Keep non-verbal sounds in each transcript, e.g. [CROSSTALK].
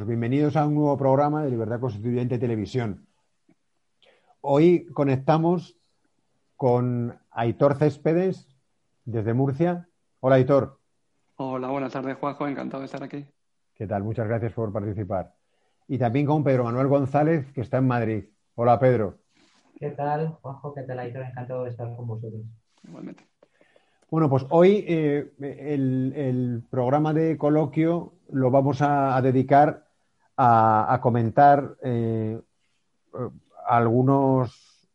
Amigos, bienvenidos a un nuevo programa de Libertad Constituyente Televisión. Hoy conectamos con Aitor Céspedes desde Murcia. Hola Aitor. Hola, buenas tardes Juanjo, encantado de estar aquí. ¿Qué tal? Muchas gracias por participar. Y también con Pedro Manuel González, que está en Madrid. Hola Pedro. ¿Qué tal, Juanjo? ¿Qué tal Aitor? Encantado de estar con vosotros. Igualmente. Bueno, pues hoy eh, el, programa de coloquio lo vamos a, dedicar a, comentar eh, algunas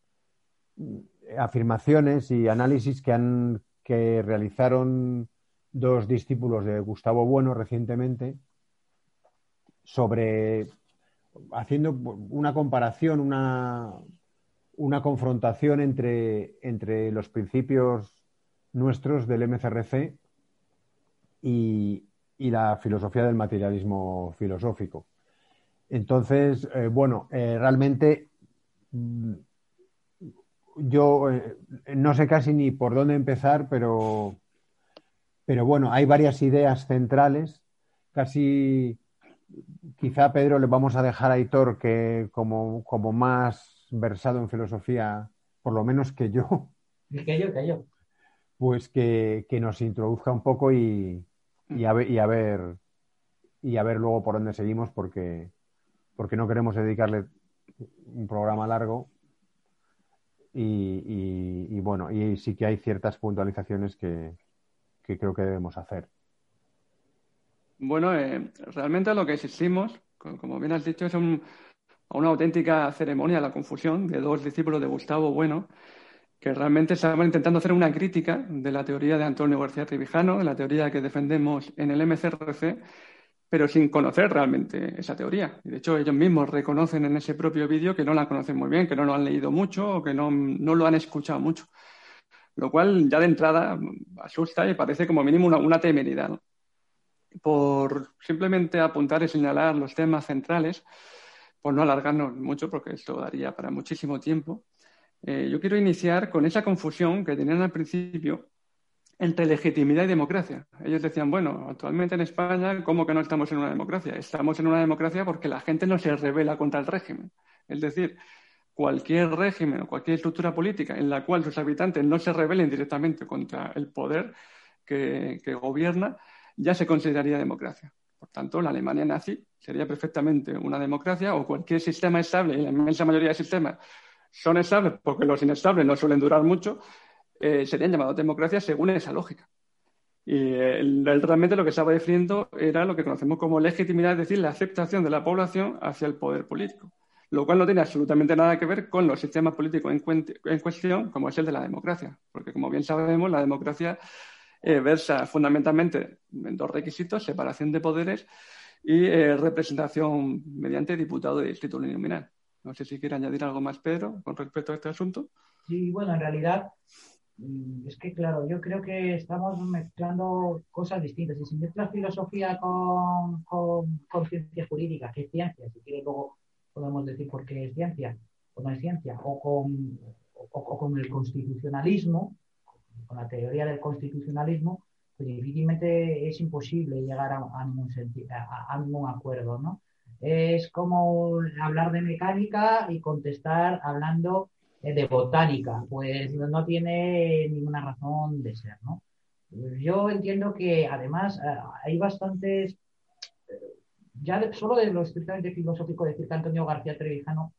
afirmaciones y análisis que, han, que realizaron dos discípulos de Gustavo Bueno recientemente sobre haciendo una comparación, una, una confrontación entre, entre los principios nuestros del MCRC y, la filosofía del materialismo filosófico. Entonces, eh, bueno, eh, realmente mm, yo eh, no sé casi ni por dónde empezar, pero, pero bueno, hay varias ideas centrales. Casi, quizá Pedro le vamos a dejar a Hitor que como, como más versado en filosofía, por lo menos que yo. Que yo, que yo pues que, nos introduzca un poco y, a ver, y, a ver, y a ver luego por dónde seguimos porque, porque no queremos dedicarle un programa largo y, bueno, y sí que hay ciertas puntualizaciones que, creo que debemos hacer. Bueno, eh, realmente lo que existimos, como bien has dicho, es una auténtica ceremonia, la confusión de dos discípulos de Gustavo Bueno, que realmente estaban intentando hacer una crítica de la teoría de Antonio García Trevijano, de la teoría que defendemos en el MCRC, pero sin conocer realmente esa teoría. Y de hecho, ellos mismos reconocen en ese propio vídeo que no la conocen muy bien, que no lo han leído mucho o que no, no lo han escuchado mucho. Lo cual ya de entrada asusta y parece como mínimo una, temeridad. Por simplemente apuntar y señalar los temas centrales, por no alargarnos mucho, porque esto daría para muchísimo tiempo, eh, yo quiero iniciar con esa confusión que tenían al principio entre legitimidad y democracia. Ellos decían, bueno, actualmente en España, ¿cómo que no estamos en una democracia? Estamos en una democracia porque la gente no se revela contra el régimen. Es decir, cualquier régimen o cualquier estructura política en la cual sus habitantes no se rebelen directamente contra el poder que, que gobierna, ya se consideraría democracia. Por tanto, la Alemania nazi sería perfectamente una democracia o cualquier sistema estable, y la inmensa mayoría de sistemas son estables porque los inestables no suelen durar mucho, eh, serían llamados democracias según esa lógica. Y realmente lo que estaba definiendo era lo que conocemos como legitimidad, es decir, la aceptación de la población hacia el poder político, lo cual no tiene absolutamente nada que ver con los sistemas políticos en, cuestión, como es el de la democracia, porque como bien sabemos, la democracia eh, versa fundamentalmente en dos requisitos, separación de poderes y eh, representación mediante diputado de distrito uninominal. No sé si quiere añadir algo más, Pedro, con respecto a este asunto. Sí, bueno, en realidad es que, claro, yo creo que estamos mezclando cosas distintas. Si mezclas filosofía con, con, ciencia jurídica, que es ciencia, si quiere luego podemos decir por qué es ciencia o no es ciencia, o con, o, con el constitucionalismo, con la teoría del constitucionalismo, pues difícilmente es imposible llegar a, a, acuerdo, ¿no? Es como hablar de mecánica y contestar hablando de botánica, pues no tiene ninguna razón de ser, ¿no? Yo entiendo que además eh, hay bastantes, eh, ya solo de lo estrictamente filosófico, decir que Antonio García Trevijano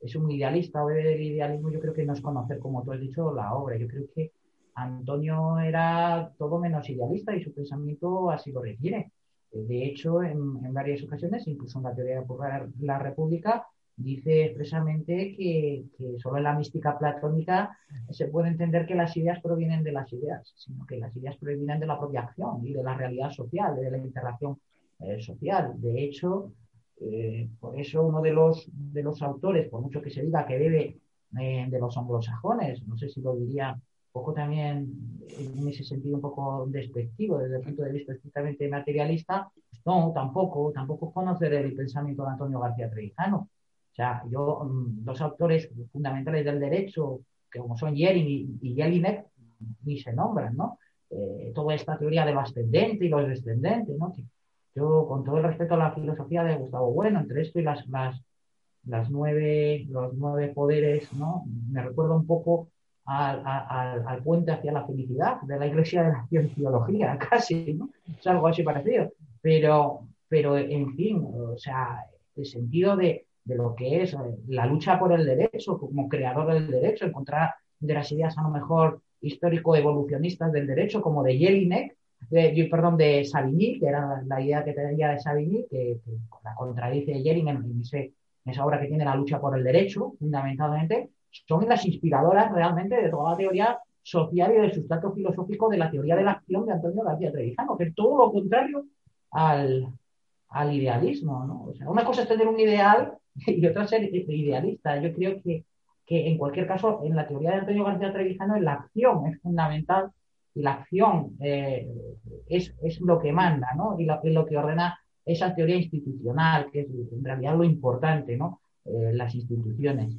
es un idealista o el idealismo, yo creo que no es conocer, como tú has dicho, la obra. Yo creo que Antonio era todo menos idealista y su pensamiento así lo requiere. De hecho, en, varias ocasiones, incluso en la teoría de la República, dice expresamente que, solo en la mística platónica se puede entender que las ideas provienen de las ideas, sino que las ideas provienen de la propia acción y de la realidad social, de la interacción eh, social. De hecho, eh, por eso uno de los, de los autores, por mucho que se diga que bebe eh, de los anglosajones, no sé si lo diría poco también en ese sentido un poco despectivo desde el punto de vista estrictamente materialista, no, tampoco, tampoco conocer el pensamiento de Antonio García Trevijano. Sea, yo, mm, dos autores fundamentales del derecho, que como son Yering y, Jelinek, ni se nombran, ¿no? Eh, toda esta teoría del ascendente y los descendentes, ¿no? Que yo, con todo el respeto a la filosofía de Gustavo Bueno, entre esto y las, las, las nueve, los nueve poderes, ¿no? Me recuerda un poco al, al, puente hacia la felicidad de la Iglesia de la Cienciología, [LAUGHS] casi, ¿no? Es algo así parecido. Pero, pero en fin, o sea, el sentido de, de lo que es la lucha por el derecho, como creador del derecho, encontrar de las ideas a lo mejor histórico-evolucionistas del derecho, como de Jelinek, de, perdón, de Savigny, que era la, idea que tenía de Savigny, que, la contradice Jelinek en, en esa obra que tiene la lucha por el derecho, fundamentalmente, son las inspiradoras realmente de toda la teoría social y del sustrato filosófico de la teoría de la acción de Antonio García Trevijano, que es todo lo contrario al, al idealismo. ¿no? O sea, una cosa es tener un ideal y otra ser idealista. Yo creo que que en cualquier caso, en la teoría de Antonio García Trevijano, la acción es fundamental y la acción eh, es, lo que manda, ¿no? Y lo, lo, que ordena esa teoría institucional, que es en realidad lo importante, ¿no? Eh, las instituciones.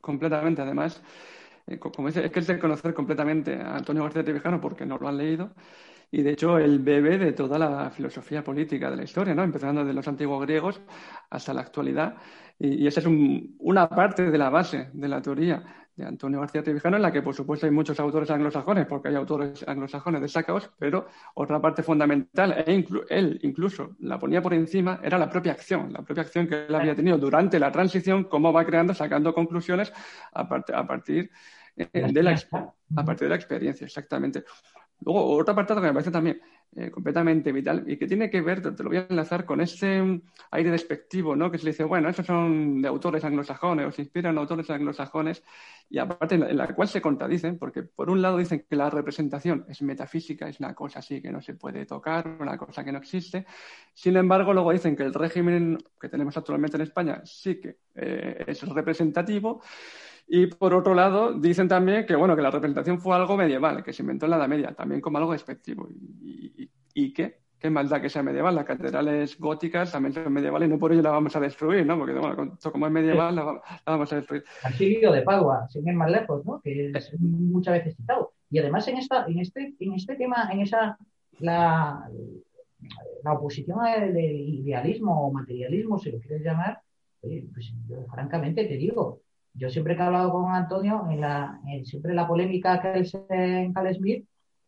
Completamente, además, eh, como dice, es que es de conocer completamente a Antonio García Trevijano porque no lo han leído y de hecho el bebé de toda la filosofía política de la historia, ¿no? empezando desde los antiguos griegos hasta la actualidad. Y, esa es una parte de la base de la teoría de Antonio García Trevijano, en la que por supuesto hay muchos autores anglosajones, porque hay autores anglosajones destacados, pero otra parte fundamental, e él incluso la ponía por encima, era la propia acción, la propia acción que él había tenido durante la transición, cómo va creando, sacando conclusiones a, a partir eh, de la, a partir de la experiencia, exactamente. Luego, otro apartado que me parece también eh, completamente vital y que tiene que ver, te lo voy a enlazar con ese mm, aire despectivo, ¿no? Que se le dice, bueno, esos son de autores anglosajones o se inspiran autores anglosajones y aparte en la, cual se contradicen porque por un lado dicen que la representación es metafísica, es una cosa así que no se puede tocar, una cosa que no existe. Sin embargo, luego dicen que el régimen que tenemos actualmente en España sí que eh, es representativo y por otro lado, dicen también que, bueno, que la representación fue algo medieval, que se inventó en la Edad Media, también como algo despectivo. ¿Y, y, qué? ¿Qué maldad que sea medieval? Las catedrales góticas también son medievales y no por ello las vamos a destruir, ¿no? Porque, bueno, como es medieval, la, vamos a destruir. Archivio de Padua, sin ir más lejos, ¿no? Que es muchas veces citado. Y además en, esta, en, este, en este tema, en esa, la, la oposición del idealismo o materialismo, si lo quieres llamar, pues yo, francamente te digo, yo siempre que he hablado con Antonio, en la, siempre la polémica que él en Cal Smith,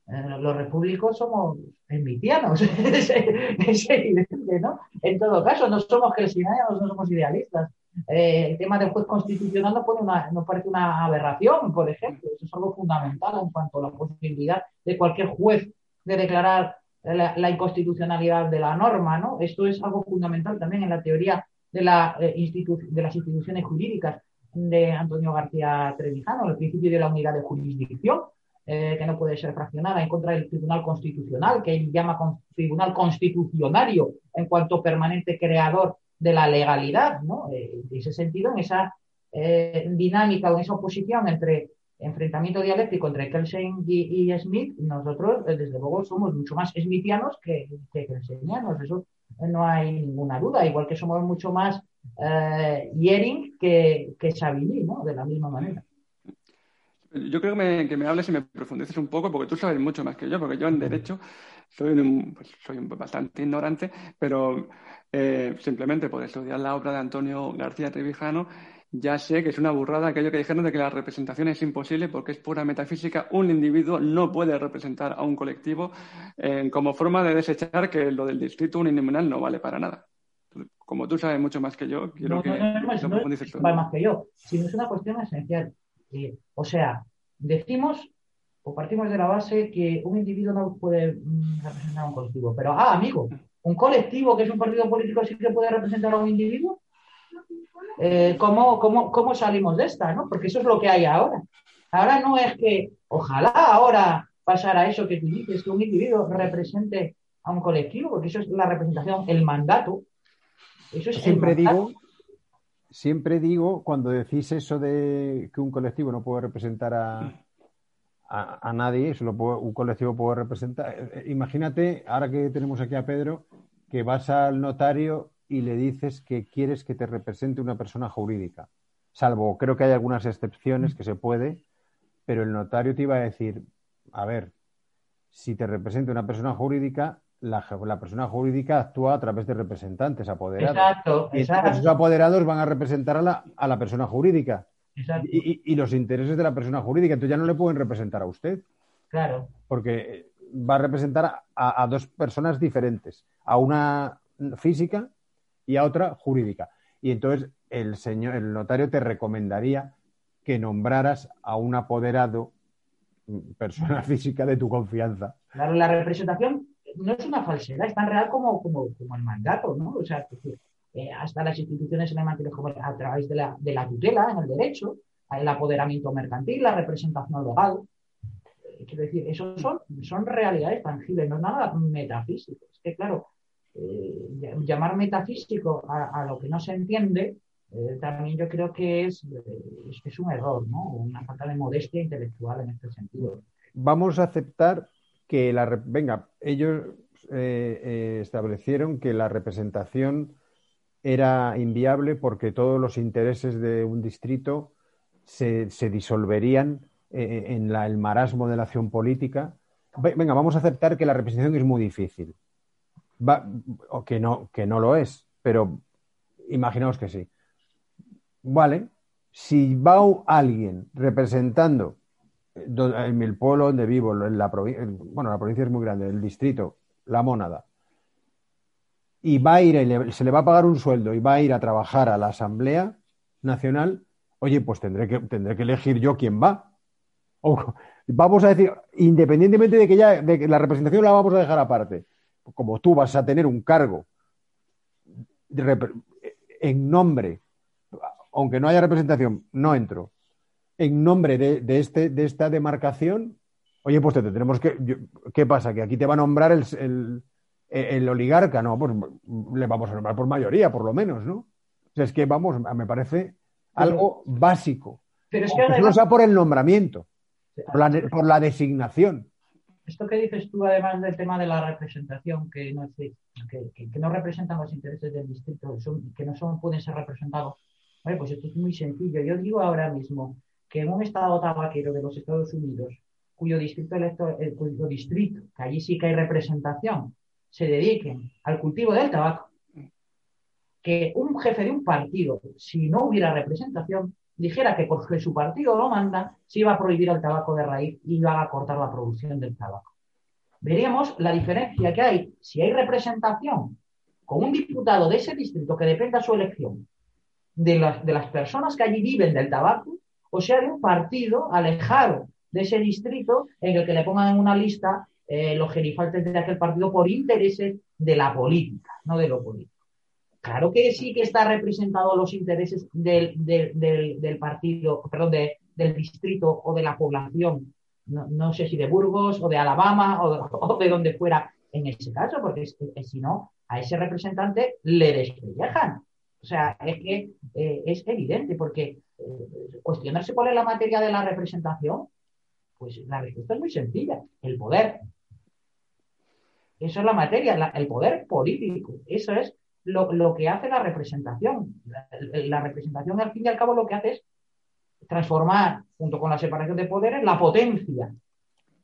eh, los repúblicos somos smitianos, [LAUGHS] es, evidente, ¿no? En todo caso, no somos cristianos, no somos idealistas. Eh, el tema del juez constitucional nos, pone una, nos parece una aberración, por ejemplo. Eso es algo fundamental en cuanto a la posibilidad de cualquier juez de declarar la, inconstitucionalidad de la norma, ¿no? Esto es algo fundamental también en la teoría de, la, eh, de las instituciones jurídicas de Antonio García Trevijano, el principio de la unidad de jurisdicción, eh, que no puede ser fraccionada, en contra del Tribunal Constitucional, que él llama Tribunal Constitucionario en cuanto permanente creador de la legalidad, ¿no? Eh, en ese sentido, en esa eh, dinámica o en esa oposición entre enfrentamiento dialéctico entre Kelsen y, Smith, nosotros, desde luego, somos mucho más smithianos que, que kelsenianos, eso no hay ninguna duda, igual que somos mucho más eh, Yering que, que ¿no? De la misma manera. Yo creo que me, que me hables y me profundices un poco, porque tú sabes mucho más que yo, porque yo en Derecho soy, un, pues, soy bastante ignorante, pero eh, simplemente por estudiar la obra de Antonio García Trevijano, ya sé que es una burrada aquello que dijeron de que la representación es imposible porque es pura metafísica. Un individuo no puede representar a un colectivo eh, como forma de desechar que lo del distrito uninominal no vale para nada como tú sabes mucho más que yo, quiero que no, no, no, es más que yo, sino es una cuestión esencial. Eh, o sea, decimos o partimos de la base que un individuo no puede mm, representar a un colectivo, pero, ah, amigo, un colectivo que es un partido político sí que puede representar a un individuo. Eh, ¿cómo, cómo, cómo salimos de esta? ¿no? Porque eso es lo que hay ahora. Ahora no es que, ojalá ahora pasara eso que tú dices, que un individuo represente a un colectivo, porque eso es la representación, el mandato, siempre digo, siempre digo, cuando decís eso de que un colectivo no puede representar a, a, nadie, solo un colectivo puede representar. Eh, imagínate, ahora que tenemos aquí a Pedro, que vas al notario y le dices que quieres que te represente una persona jurídica. Salvo, creo que hay algunas excepciones que se puede, pero el notario te iba a decir, a ver, si te representa una persona jurídica, la, persona jurídica actúa a través de representantes apoderados. Exacto, y esos apoderados van a representar a la, a la persona jurídica. Exacto. Y, los intereses de la persona jurídica. Entonces ya no le pueden representar a usted. Claro. Porque va a representar a, dos personas diferentes, a una física y a otra jurídica. Y entonces el señor, el notario te recomendaría que nombraras a un apoderado, mm, persona [LAUGHS] física de tu confianza. Claro, la representación no es una falsedad, es tan real como, como, el mandato, ¿no? O sea, eh, hasta las instituciones se le mantienen a través de la, de la tutela en el derecho, el apoderamiento mercantil, la representación legal. Eh, quiero decir, eso son, son realidades tangibles, no es nada metafísico. Es que, claro, eh, llamar metafísico a, lo que no se entiende, también yo creo que es, es, un error, ¿no? Una falta de modestia intelectual en este sentido. Vamos a aceptar que la. Venga, ellos establecieron que la representación era inviable porque todos los intereses de un distrito se, disolverían eh, en el marasmo de la acción política. Venga, vamos a aceptar que la representación es muy difícil. O que no, que no lo es, pero imaginaos que sí. Vale, si va alguien representando en el pueblo donde vivo, en la bueno, la provincia es muy grande, el distrito, la mónada, y va a ir, se le va a pagar un sueldo y va a ir a trabajar a la Asamblea Nacional, oye, pues tendré que, tendré que elegir yo quién va. O, [LAUGHS] vamos a decir, independientemente de que ya de que la representación la vamos a dejar aparte, como tú vas a tener un cargo en nombre, aunque no haya representación, no entro, en nombre de, este, de esta demarcación, oye, pues te tendremos que. ¿Qué pasa? Que aquí te va a nombrar el el oligarca, no, pues le vamos a nombrar por mayoría, por lo menos, ¿no? O sea, es que, vamos, me parece algo básico. Pero es que no sea por el nombramiento, por la, designación. Esto que dices tú, además del tema de la representación, que no, representan los intereses del distrito, que no son, pueden ser representados, pues esto es muy sencillo. Yo digo ahora mismo que en un estado tabaquero de los Estados Unidos, cuyo distrito electoral, eh, cuyo distrito, que allí sí que hay representación, se dediquen al cultivo del tabaco, que un jefe de un partido, si no hubiera representación, dijera que porque su partido lo manda, se iba a prohibir el tabaco de raíz y iba a cortar la producción del tabaco. Veríamos la diferencia que hay si hay representación con un diputado de ese distrito que dependa su elección de las, de las personas que allí viven del tabaco, o sea, de un partido alejado de ese distrito en el que le pongan en una lista eh, los gerifaltes de aquel partido por intereses de la política, no de lo político. Claro que sí que está representado los intereses del, del, partido, perdón, del distrito o de la población, no, sé si de Burgos o de Alabama o de, donde fuera en ese caso, porque si no, a ese representante le despellejan. O sea, es que eh, es evidente, porque eh, cuestionarse cuál es la materia de la representación, pues la respuesta es muy sencilla. El poder. Eso es la materia, el poder político. Eso es lo, que hace la representación. La, representación, al fin y al cabo, lo que hace es transformar, junto con la separación de poderes, la potencia.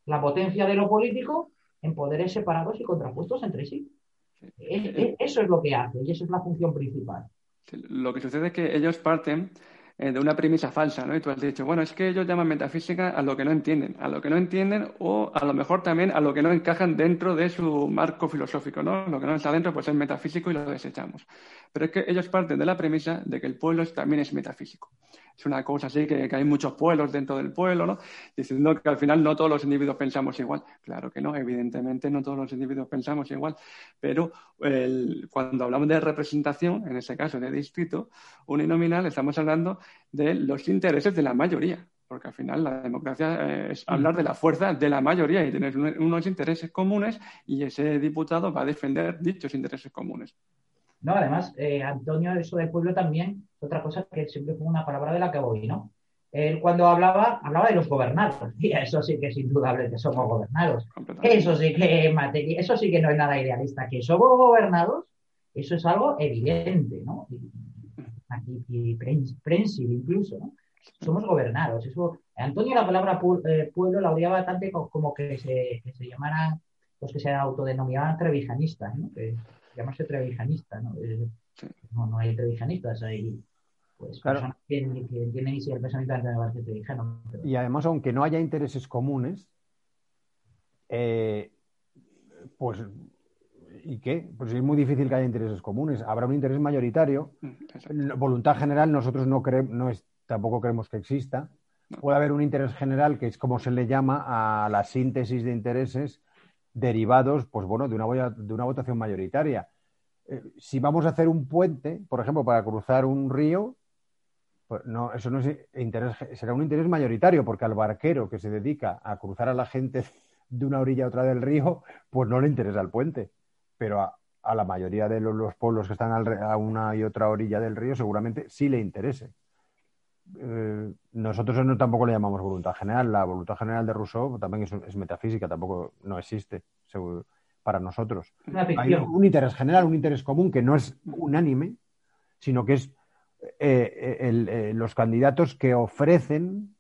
La potencia de lo político en poderes separados y contrapuestos entre sí. eso es lo que hace y esa es la función principal. Lo que sucede es que ellos parten de una premisa falsa, ¿no? Y tú has dicho, bueno, es que ellos llaman metafísica a lo que no entienden, a lo que no entienden o a lo mejor también a lo que no encajan dentro de su marco filosófico, ¿no? Lo que no está dentro pues es metafísico y lo desechamos. Pero es que ellos parten de la premisa de que el pueblo también es metafísico es una cosa así que, hay muchos pueblos dentro del pueblo, ¿no? Diciendo que al final no todos los individuos pensamos igual. Claro que no, evidentemente no todos los individuos pensamos igual, pero cuando hablamos de representación, en ese caso de distrito uninominal, estamos hablando de los intereses de la mayoría. Porque al final la democracia eh, es hablar de la fuerza de la mayoría y tener unos intereses comunes y ese diputado va a defender dichos intereses comunes. No, además, eh, Antonio, eso del pueblo también, otra cosa que siempre fue una palabra de la que voy, ¿no? Él cuando hablaba, hablaba de los gobernados. [LAUGHS] Y eso sí que es indudable que somos gobernados. Eso sí que eso sí que no es nada idealista. Que somos gobernados, eso es algo evidente, ¿no? Y, prensil incluso, ¿no? Somos gobernados. Eso, Antonio la palabra eh, pueblo la odiaba tanto como que se, que se llamaran los que se autodenominaban trevijanistas, ¿no? Que llamarse trevijanista, ¿no? ¿no? No, hay trevijanistas, hay pues, personas que, entienden y si el pensamiento de trevijano. Y además, aunque no haya intereses comunes, eh, pues ¿y qué? Pues es muy difícil que haya intereses comunes. Habrá un interés mayoritario. Mm, voluntad general nosotros no creemos, no es, tampoco creemos que exista. Puede haber un interés general que es como se le llama a la síntesis de intereses derivados, pues bueno, de una, de una votación mayoritaria. Eh, si vamos a hacer un puente, por ejemplo, para cruzar un río, pues no, eso no es interés, será un interés mayoritario, porque al barquero que se dedica a cruzar a la gente [LAUGHS] de una orilla a otra del río, pues no le interesa el puente. Pero a, la mayoría de los, pueblos que están a una y otra orilla del río seguramente sí le interese. Eh, nosotros no, tampoco le llamamos voluntad general. La voluntad general de Rousseau también es, metafísica, tampoco no existe para nosotros. Hay un interés general, un interés común que no es unánime, sino que es eh, eh, los candidatos que ofrecen,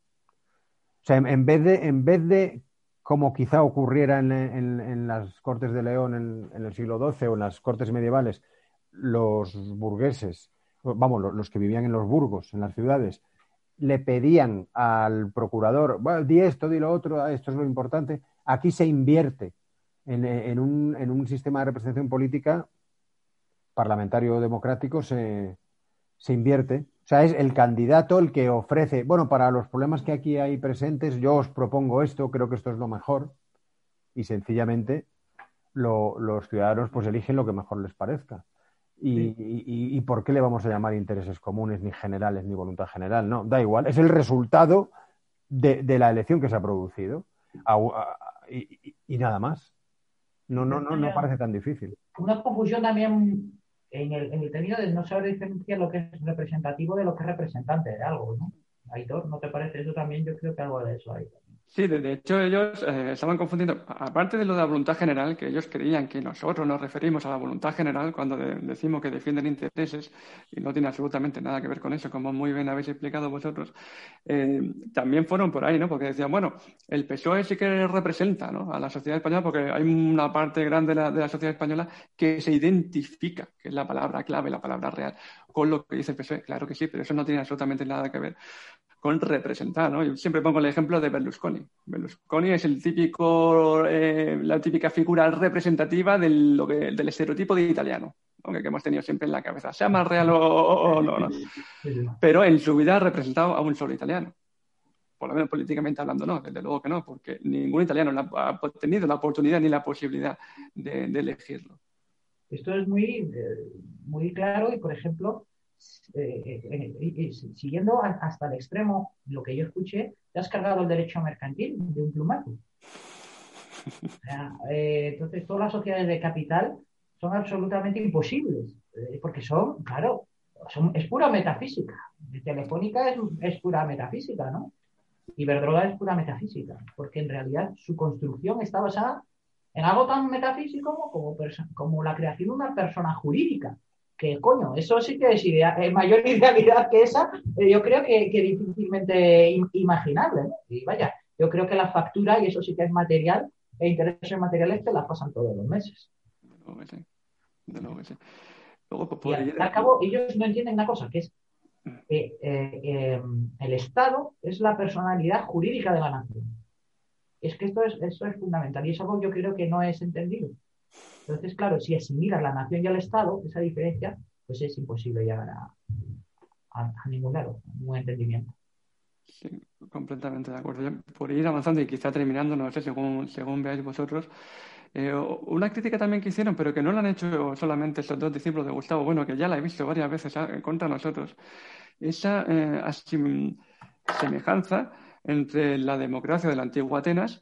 o sea, en, vez de, en vez de como quizá ocurriera en, las Cortes de León en, el siglo XII o en las Cortes medievales, los burgueses, vamos, los, que vivían en los burgos, en las ciudades, le pedían al procurador, bueno, di esto, di lo otro, esto es lo importante. Aquí se invierte en, un, en un, sistema de representación política parlamentario democrático, se, se invierte. O sea, es el candidato el que ofrece, bueno, para los problemas que aquí hay presentes, yo os propongo esto, creo que esto es lo mejor, y sencillamente los ciudadanos pues eligen lo que mejor les parezca. Y, por qué le vamos a llamar intereses comunes, ni generales, ni voluntad general? No, da igual, es el resultado de, la elección que se ha producido y, nada más. No, no, no, no parece tan difícil. Una confusión también en el, en el término de no saber diferenciar lo que es representativo de lo que es representante de algo, ¿no? Aitor, ¿no te parece eso también? Yo creo que algo de eso hay Sí, de, hecho ellos eh, estaban confundiendo, aparte de lo de la voluntad general, que ellos creían que nosotros nos referimos a la voluntad general cuando decimos que defienden intereses y no tiene absolutamente nada que ver con eso, como muy bien habéis explicado vosotros, eh, también fueron por ahí, ¿no? Porque decían, bueno, el PSOE sí que representa ¿no? a la sociedad española porque hay una parte grande de la, de la sociedad española que se identifica, que es la palabra clave, la palabra real, con lo que dice el PSOE. Claro que sí, pero eso no tiene absolutamente nada que ver con representar, ¿no? Yo siempre pongo el ejemplo de Berlusconi. Berlusconi es el típico, eh, la típica figura representativa del, del estereotipo de italiano, aunque que hemos tenido siempre en la cabeza, sea más real o, no, no. Pero en su vida ha representado a un solo italiano. Por lo menos políticamente hablando, no, desde luego que no, porque ningún italiano ha tenido la oportunidad ni la posibilidad de, elegirlo. Esto es muy, eh, muy claro y, por ejemplo, siguiendo hasta el extremo lo que yo escuché, te has cargado el derecho mercantil de un plumazo. Eh, entonces, todas las sociedades de capital son absolutamente imposibles, porque son, claro, es pura metafísica. Telefónica es, es pura metafísica, ¿no? Iberdrola es pura metafísica, porque en realidad su construcción está basada en algo tan metafísico como, como la creación de una persona jurídica que coño, eso sí que es idea, eh, mayor [LAUGHS] idealidad que esa, eh, yo creo que, que difícilmente imaginable. Y vaya, yo creo que la factura, y eso sí que es material, e intereses materiales te las pasan todos los meses. De nuevo que sí. Luego, pues, y al, cabo, ellos no entienden una cosa, que es que eh, el Estado es la personalidad jurídica de la nación. Es que esto es, esto es fundamental y es algo que yo creo que no es entendido. Entonces, claro, si asimilas la nación y el Estado, esa diferencia, pues es imposible llegar a, a, ningún lado, a ningún entendimiento. Sí, completamente de acuerdo. por ir avanzando y quizá terminando, no sé, según, según veáis vosotros, eh, una crítica también que hicieron, pero que no la han hecho solamente estos dos discípulos de Gustavo, bueno, que ya la he visto varias veces ah, contra nosotros, esa eh, semejanza entre la democracia de la antigua Atenas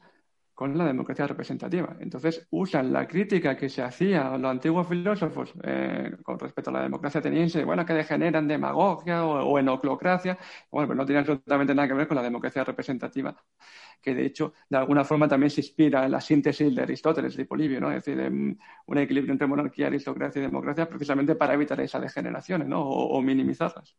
con la democracia representativa. Entonces usan la crítica que se hacía a los antiguos filósofos eh, con respecto a la democracia ateniense, bueno, que degeneran demagogia o, enoclocracia, bueno, pues no tiene absolutamente nada que ver con la democracia representativa, que de hecho de alguna forma también se inspira en la síntesis de Aristóteles, de Polibio, ¿no? es decir, un equilibrio entre monarquía, aristocracia y democracia precisamente para evitar esas degeneraciones ¿no? o minimizarlas.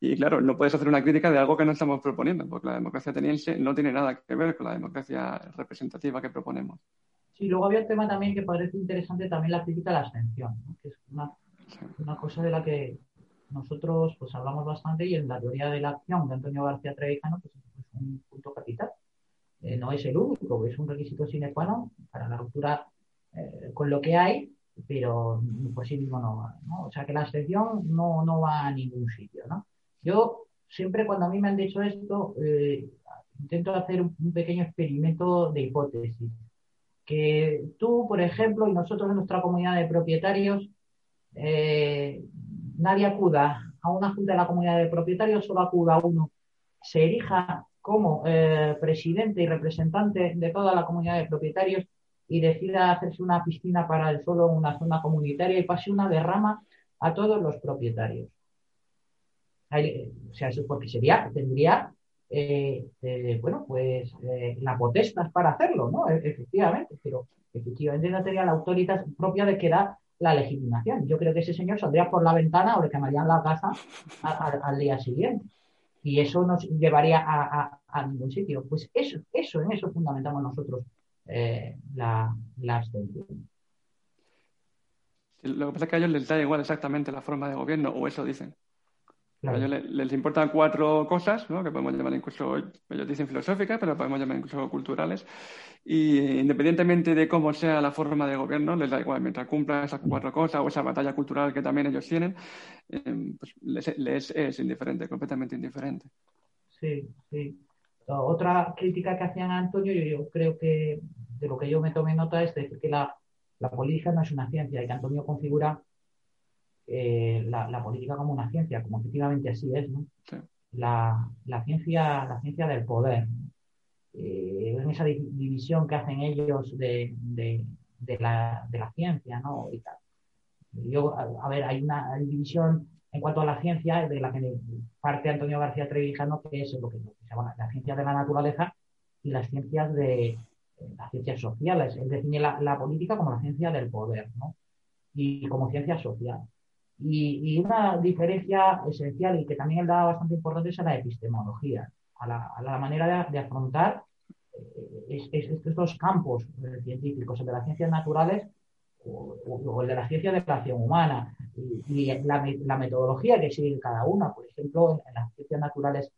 Y claro, no puedes hacer una crítica de algo que no estamos proponiendo, porque la democracia ateniense no tiene nada que ver con la democracia representativa que proponemos. Sí, luego había un tema también que parece interesante, también la crítica a la abstención, que es una, una, cosa de la que nosotros pues hablamos bastante y en la teoría de la acción de Antonio García Trevijano pues, es un punto capital. Eh, no es el único, es un requisito sine qua non para la ruptura eh, con lo que hay, pero por sí mismo no va. ¿no? O sea que la abstención no, no va a ningún sitio. ¿no? Yo siempre cuando a mí me han dicho esto, eh, intento hacer un, pequeño experimento de hipótesis. Que tú, por ejemplo, y nosotros en nuestra comunidad de propietarios, eh, nadie acuda a una junta de la comunidad de propietarios, solo acuda uno, se erija como eh, presidente y representante de toda la comunidad de propietarios y decida hacerse una piscina para el suelo en una zona comunitaria y pase una derrama a todos los propietarios. O sea, eso porque sería, tendría eh, eh, bueno, pues eh, la para hacerlo, ¿no? E-, efectivamente, pero efectivamente no tenía la autoridad propia de que era la legitimación. Yo creo que ese señor saldría por la ventana o le quemarían la casa al día siguiente. Y eso nos llevaría a, ningún sitio. Pues eso, eso, en eso fundamentamos nosotros la, la abstención. Lo que pasa es que a ellos les da igual exactamente la forma de gobierno, o eso dicen. A ellos les, importan cuatro cosas, ¿no? que podemos llamar incluso, ellos dicen filosóficas, pero podemos llamar incluso culturales. Y independientemente de cómo sea la forma de gobierno, les da igual, mientras cumplan esas cuatro cosas o esa batalla cultural que también ellos tienen, em, pues les, es indiferente, completamente indiferente. Sí, sí. Otra crítica que hacían a Antonio, yo, creo que de lo que yo me tomé nota es decir que la, la política no es una ciencia y que Antonio configura eh, la, política como una ciencia, como efectivamente así es, ¿no? La, ciencia, la ciencia del poder. Eh, en esa división que hacen ellos de, la, ciencia, ¿no? Yo, a, ver, hay una división en cuanto a la ciencia de la que parte Antonio García Trevijano, que es lo que, se llama la ciencia de la naturaleza y las ciencias de eh, las ciencias sociales. Él define la, la, política como la ciencia del poder, ¿no? Y como ciencia social. Y, una diferencia esencial y que también él daba bastante importante es a la epistemología, a la, manera de, afrontar eh, estos campos científicos, el de las ciencias naturales o, el de la ciencia de la acción humana y, la, metodología que sigue cada una. Por ejemplo, en, las ciencias naturales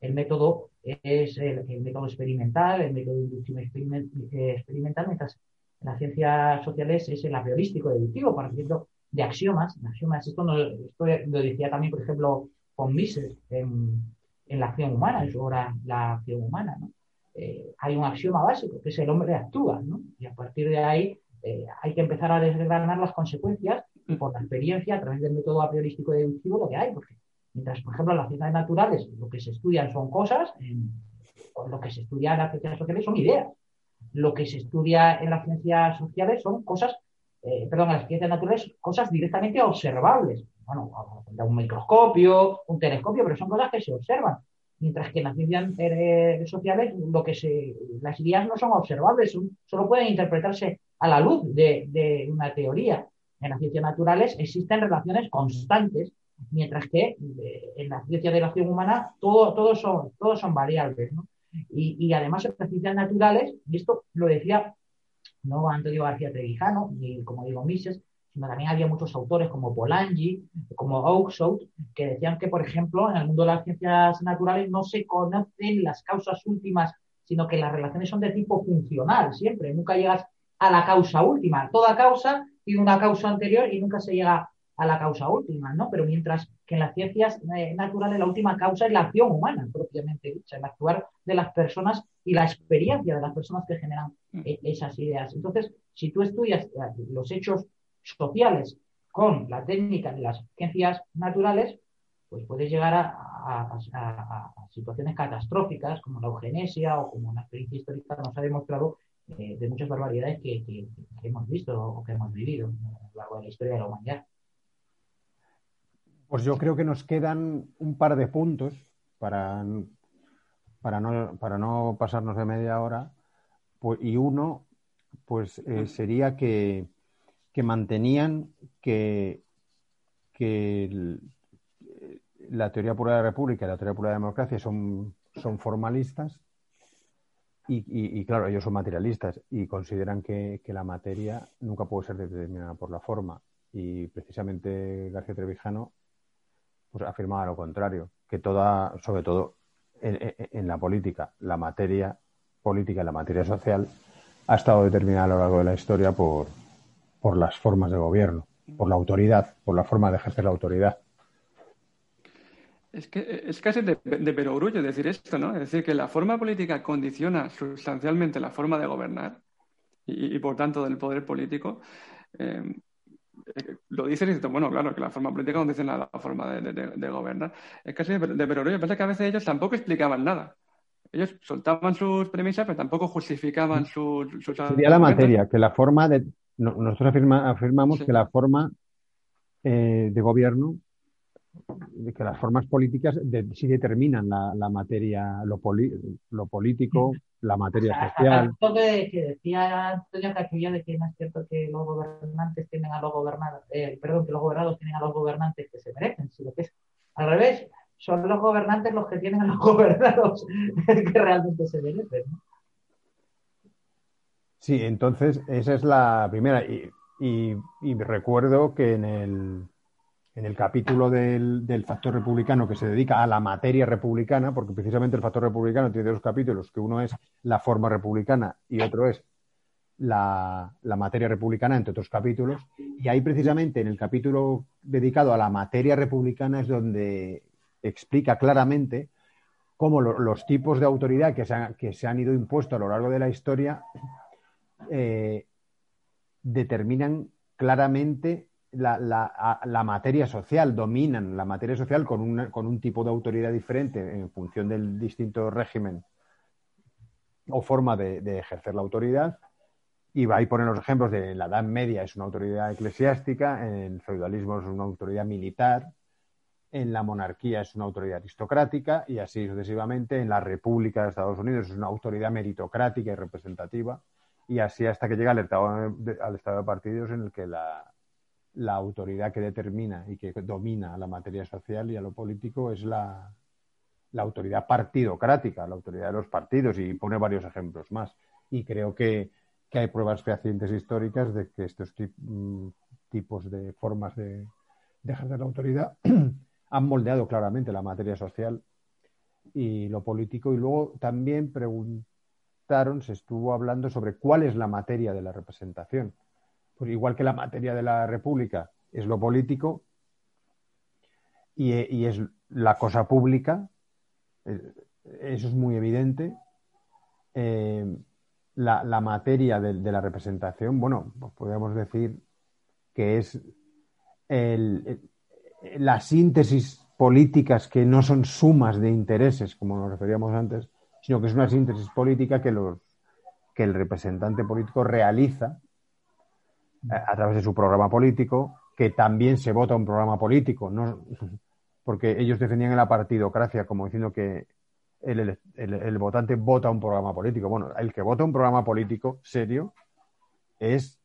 el método es el, método experimental, el método inductivo experimental, mientras en las ciencias sociales es el a priorístico deductivo. Por ejemplo, de axiomas. axiomas esto, esto lo decía también, por ejemplo, con Mises en, la acción humana, en su obra La acción humana. ¿no? Eh, hay un axioma básico, que es el hombre actúa, ¿no? y a partir de ahí eh, hay que empezar a desgranar las consecuencias por la experiencia, a través del método a priorístico deductivo, lo que hay. Porque mientras, por ejemplo, en las ciencias naturales lo que se estudian son cosas, en, lo que se estudia en las ciencias sociales son ideas. Lo que se estudia en las ciencias sociales son cosas eh, perdón, en las ciencias naturales, cosas directamente observables. Bueno, un microscopio, un telescopio, pero son cosas que se observan. Mientras que en las ciencias eh, sociales, lo que se, las ideas no son observables, solo pueden interpretarse a la luz de, una teoría. En las ciencias naturales existen relaciones constantes, mientras que eh, en la ciencia de la acción humana todo, todo son, todos son variables. Y, y, además en las ciencias naturales, y esto lo decía no Antonio García Trevijano, ni como digo Mises, sino también había muchos autores como Polanyi, como Oakeshott, que decían que, por ejemplo, en el mundo de las ciencias naturales no se conocen las causas últimas, sino que las relaciones son de tipo funcional, siempre. Nunca llegas a la causa última. Toda causa tiene una causa anterior y nunca se llega a la causa última, ¿no? Pero mientras que en las ciencias eh, naturales la última causa es la acción humana, propiamente dicha, el actuar de las personas y la experiencia de las personas que generan mm. eh, esas ideas. Entonces, si tú estudias eh, los hechos sociales con la técnica de las ciencias naturales, pues puedes llegar a, situaciones catastróficas como la eugenesia o como la experiencia histórica nos ha demostrado de muchas barbaridades que, que, hemos visto o que hemos vivido a lo largo de la historia de la humanidad. Pues yo creo que nos quedan un par de puntos para, para, no, para no pasarnos de media hora. Pues, y uno, pues eh, sería que, mantenían que, la teoría pura de la república y la teoría pura de la democracia son, son formalistas y, claro, ellos son materialistas y consideran que, la materia nunca puede ser determinada por la forma. Y precisamente García Trevijano pues, afirmaba lo contrario, que toda, sobre todo en, la política, la materia política la materia social ha estado determinada a lo largo de la historia por, por las formas de gobierno, por la autoridad, por la forma de ejercer la autoridad. Es que es casi de, perogrullo decir esto, ¿no? Es decir, que la forma política condiciona sustancialmente la forma de gobernar y, por tanto del poder político. Eh, lo dices y dices, bueno, claro, que la forma política condiciona la forma de, gobernar. Es casi de, de perogrullo. Pasa que a veces ellos tampoco explicaban nada. Ellos soltaban sus premisas, pero tampoco justificaban sus... sus Sería la materia, que la forma de... Nosotros afirmamos que la forma eh, de gobierno de que las formas políticas sí determinan la, materia, lo, lo, político, la materia social. que, que decía Antonio Cachilla de que no es cierto que los gobernantes tienen a los gobernados, eh, perdón, que los gobernados tienen a los gobernantes que se merecen, sino que es al revés, son los gobernantes los que tienen a los [LAUGHS] gobernados que realmente se merecen. Sí, entonces esa es la primera. y recuerdo que en el en el capítulo del, factor republicano que se dedica a la materia republicana, porque precisamente el factor republicano tiene dos capítulos, que uno es la forma republicana y otro es la, materia republicana, entre otros capítulos. Y ahí precisamente en el capítulo dedicado a la materia republicana es donde explica claramente cómo los tipos de autoridad que se, han, ido impuestos a lo largo de la historia eh, determinan claramente la, materia social, dominan la materia social con, un tipo de autoridad diferente en función del distinto régimen o forma de, ejercer la autoridad. Y va a poner los ejemplos de la Edad Media es una autoridad eclesiástica, en el feudalismo es una autoridad militar, en la monarquía es una autoridad aristocrática y así sucesivamente. En la República de Estados Unidos es una autoridad meritocrática y representativa y así hasta que llega al estado al estado de partidos en el que la, la autoridad que determina y que domina la materia social y a lo político es la, autoridad partidocrática, la autoridad de los partidos, y pone varios ejemplos más. Y creo que, hay pruebas fehacientes históricas de que estos mm, tipos de formas de, de ejercer la autoridad [CLEARS THROAT] han moldeado claramente la materia social y lo político. Y luego también preguntaron, se estuvo hablando sobre cuál es la materia de la representación pues igual que la materia de la República es lo político y, es la cosa pública, eh, eso es muy evidente. Eh, la, materia de, la representación, bueno, pues podríamos decir que es la síntesis políticas que no son sumas de intereses, como nos referíamos antes, sino que es una síntesis política que, los, que el representante político realiza a través de su programa político, que también se vota un programa político, ¿no? [LAUGHS] porque ellos defendían la partidocracia como diciendo que el, votante vota un programa político. Bueno, el que vota un programa político serio es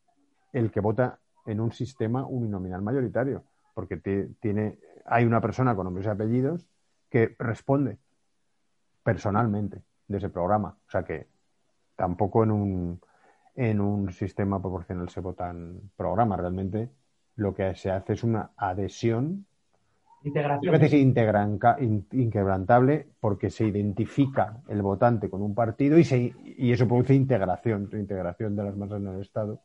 el que vota en un sistema uninominal mayoritario, porque tiene, hay una persona con nombres y apellidos que responde personalmente de ese programa. O sea que tampoco en un, en un sistema proporcional se votan programas. Realmente lo que se hace es una adhesión. Integración. A veces inquebrantable porque se identifica el votante con un partido y, se, y eso produce integración, integración de las masas en el Estado,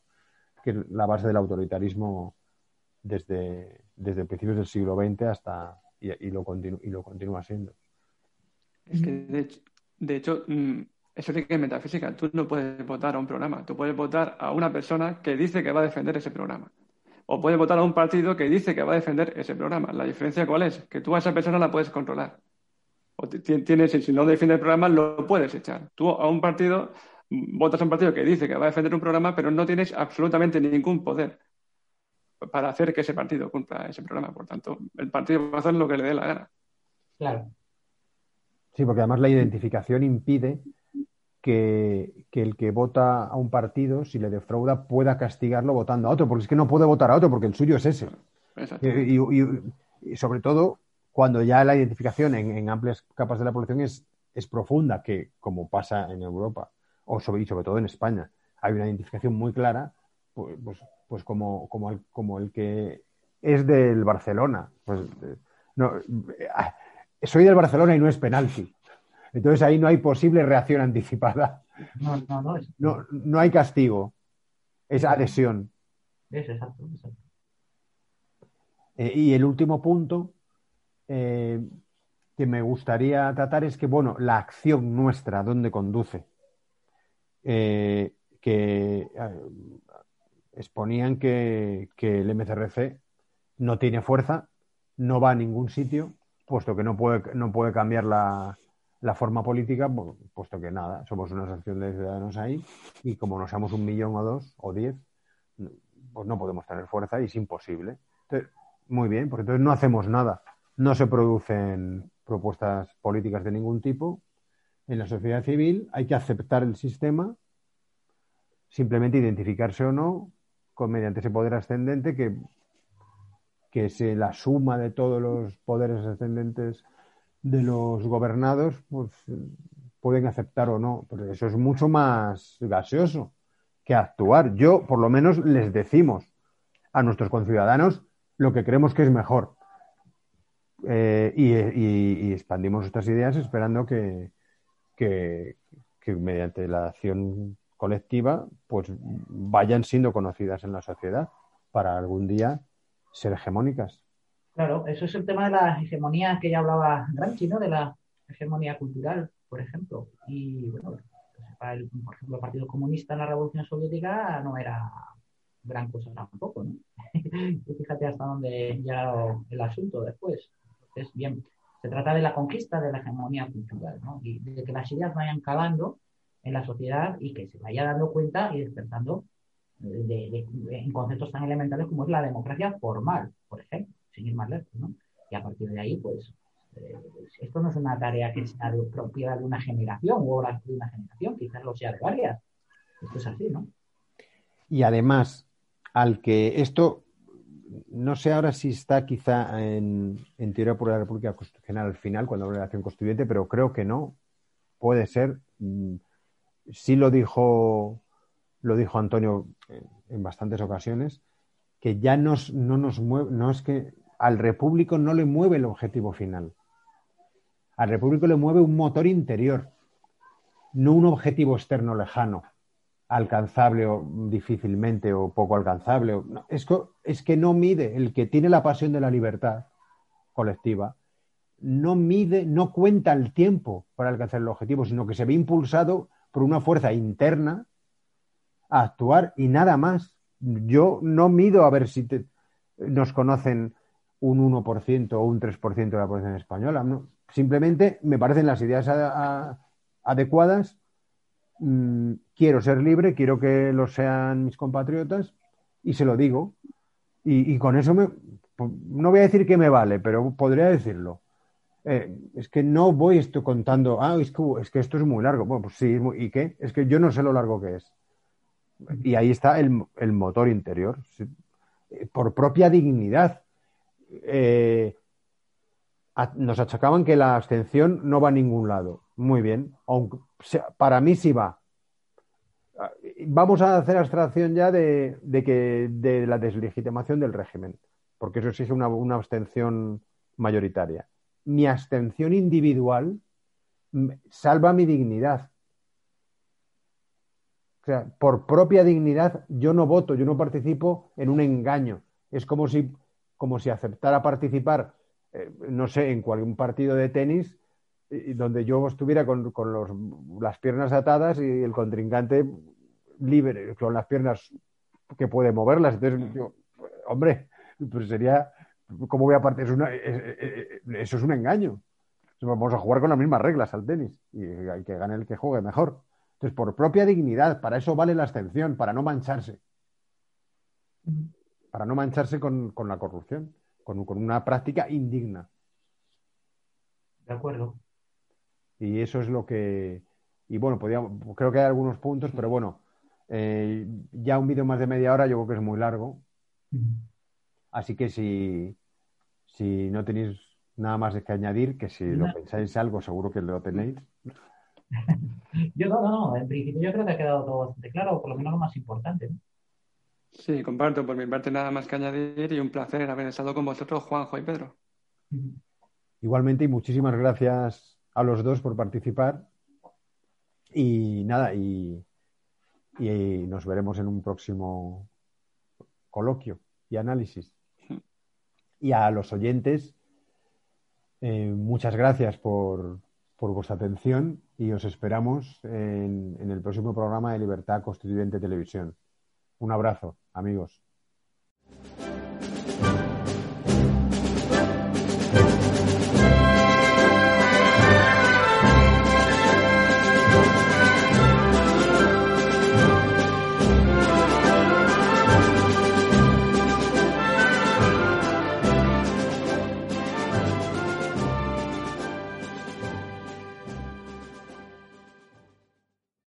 que es la base del autoritarismo desde, desde principios del siglo XX hasta y, lo, y lo continúa siendo. Es que, de hecho, de hecho eso sí que es metafísica. Tú no puedes votar a un programa. Tú puedes votar a una persona que dice que va a defender ese programa. O puedes votar a un partido que dice que va a defender ese programa. La diferencia cuál es? Que tú a esa persona la puedes controlar. O tienes, si no defiende el programa, lo puedes echar. Tú a un partido votas a un partido que dice que va a defender un programa, pero no tienes absolutamente ningún poder para hacer que ese partido cumpla ese programa. Por tanto, el partido va a hacer lo que le dé la gana. Claro. Sí, porque además la identificación impide que, el que vota a un partido, si le defrauda, pueda castigarlo votando a otro, porque es que no puede votar a otro, porque el suyo es ese. Y, sobre todo cuando ya la identificación en, amplias capas de la población es, es, profunda, que como pasa en Europa, o sobre, y sobre todo en España, hay una identificación muy clara, pues, pues, pues como, como, el, como el que es del Barcelona. Pues, eh, no, eh, soy del Barcelona y no es penalti. Entonces ahí no hay posible reacción anticipada. No, no, no. No, no hay castigo. Es adhesión. Es exacto, exacto. Eh, y el último punto eh, que me gustaría tratar es que, bueno, la acción nuestra, ¿dónde conduce? Eh, que exponían que, el MCRC no tiene fuerza, no va a ningún sitio, puesto que no puede, no puede cambiar la, forma política, puesto que nada, somos una asociación de ciudadanos ahí y como no seamos un millón o dos o diez, pues no podemos tener fuerza y es imposible. muy bien, porque entonces no hacemos nada. No se producen propuestas políticas de ningún tipo en la sociedad civil. Hay que aceptar el sistema, simplemente identificarse o no con, mediante ese poder ascendente que, que es la suma de todos los poderes ascendentes de los gobernados, pues pueden aceptar o no. Pero eso es mucho más gaseoso que actuar. Yo, por lo menos, les decimos a nuestros conciudadanos lo que creemos que es mejor. Eh, y, expandimos estas ideas esperando que, que, mediante la acción colectiva pues vayan siendo conocidas en la sociedad para algún día ser hegemónicas. Claro, eso es el tema de la hegemonía que ya hablaba Gramsci, ¿no? De la hegemonía cultural, por ejemplo. Y bueno, el, por ejemplo, el Partido Comunista en la Revolución Soviética no era gran cosa tampoco, ¿no? [LAUGHS] fíjate hasta dónde ya el asunto después. Entonces, bien, se trata de la conquista de la hegemonía cultural, ¿no? Y de que las ideas vayan calando en la sociedad y que se vaya dando cuenta y despertando de, en conceptos tan elementales como es la democracia formal, por ejemplo, sin ir ¿no? Y a partir de ahí, pues, eh, esto no es una tarea que sea de, propiedad de una generación o de una generación, quizás lo sea de varias. Esto es así, ¿no? Y además, al que esto no sé ahora si está quizá en, teoría por la República Constitucional al final, cuando habla de la acción constituyente, pero creo que no. Puede ser. Mm, sí lo dijo, lo dijo Antonio en, bastantes ocasiones, que ya nos, no nos mueve, no es que al repúblico no le mueve el objetivo final. Al repúblico le mueve un motor interior, no un objetivo externo lejano alcanzable o difícilmente o poco alcanzable. es, que, no mide, el que tiene la pasión de la libertad colectiva, no mide, no cuenta el tiempo para alcanzar el objetivo, sino que se ve impulsado por una fuerza interna a actuar y nada más. Yo no mido a ver si nos conocen un 1% o un 3% de la población española. Simplemente me parecen las ideas adecuadas Mm, quiero ser libre, quiero que lo sean mis compatriotas y se lo digo. Y, con eso me, pues, no voy a decir que me vale, pero podría decirlo. Eh, es que no voy esto contando, ah, es que, es que, esto es muy largo. Bueno, pues sí, ¿y qué? Es que yo no sé lo largo que es. Y ahí está el, motor interior, por propia dignidad. Eh, nos achacaban que la abstención no va a ningún lado. Muy bien, aunque para mí sí va. Vamos a hacer abstracción ya de, que de la deslegitimación del régimen, porque eso exige una, una abstención mayoritaria. Mi abstención individual salva mi dignidad. O sea, por propia dignidad yo no voto, yo no participo en un engaño. Es como si, como si aceptara participar eh, no sé, en cualquier partido de tenis donde yo estuviera con, las piernas atadas y el contrincante libre, con las piernas que puede moverlas. Entonces, hombre, pues sería, ¿cómo voy a partir? eso es un engaño. Vamos a jugar con las mismas reglas al tenis y hay que gane el que juegue mejor. Entonces, por propia dignidad, para eso vale la abstención, para no mancharse. Para no mancharse con la corrupción con, una práctica indigna. De acuerdo. Y eso es lo que. Y bueno, creo que hay algunos puntos, pero bueno, eh, ya un vídeo más de media hora yo creo que es muy largo. Así que si, si no tenéis nada más que añadir, que si lo pensáis algo, seguro que lo tenéis, [LAUGHS] yo no, no, no. En principio yo creo que ha quedado todo bastante claro, por lo menos lo más importante. Sí, comparto por mi parte nada más que añadir y un placer haber estado con vosotros, Juanjo y Pedro. Igualmente y muchísimas gracias a los dos por participar. Y nada, y, y nos veremos en un próximo coloquio y análisis. Y a los oyentes, eh, muchas gracias por, por, vuestra atención y os esperamos en, en el próximo programa de Libertad Constituyente Televisión. Un abrazo, amigos.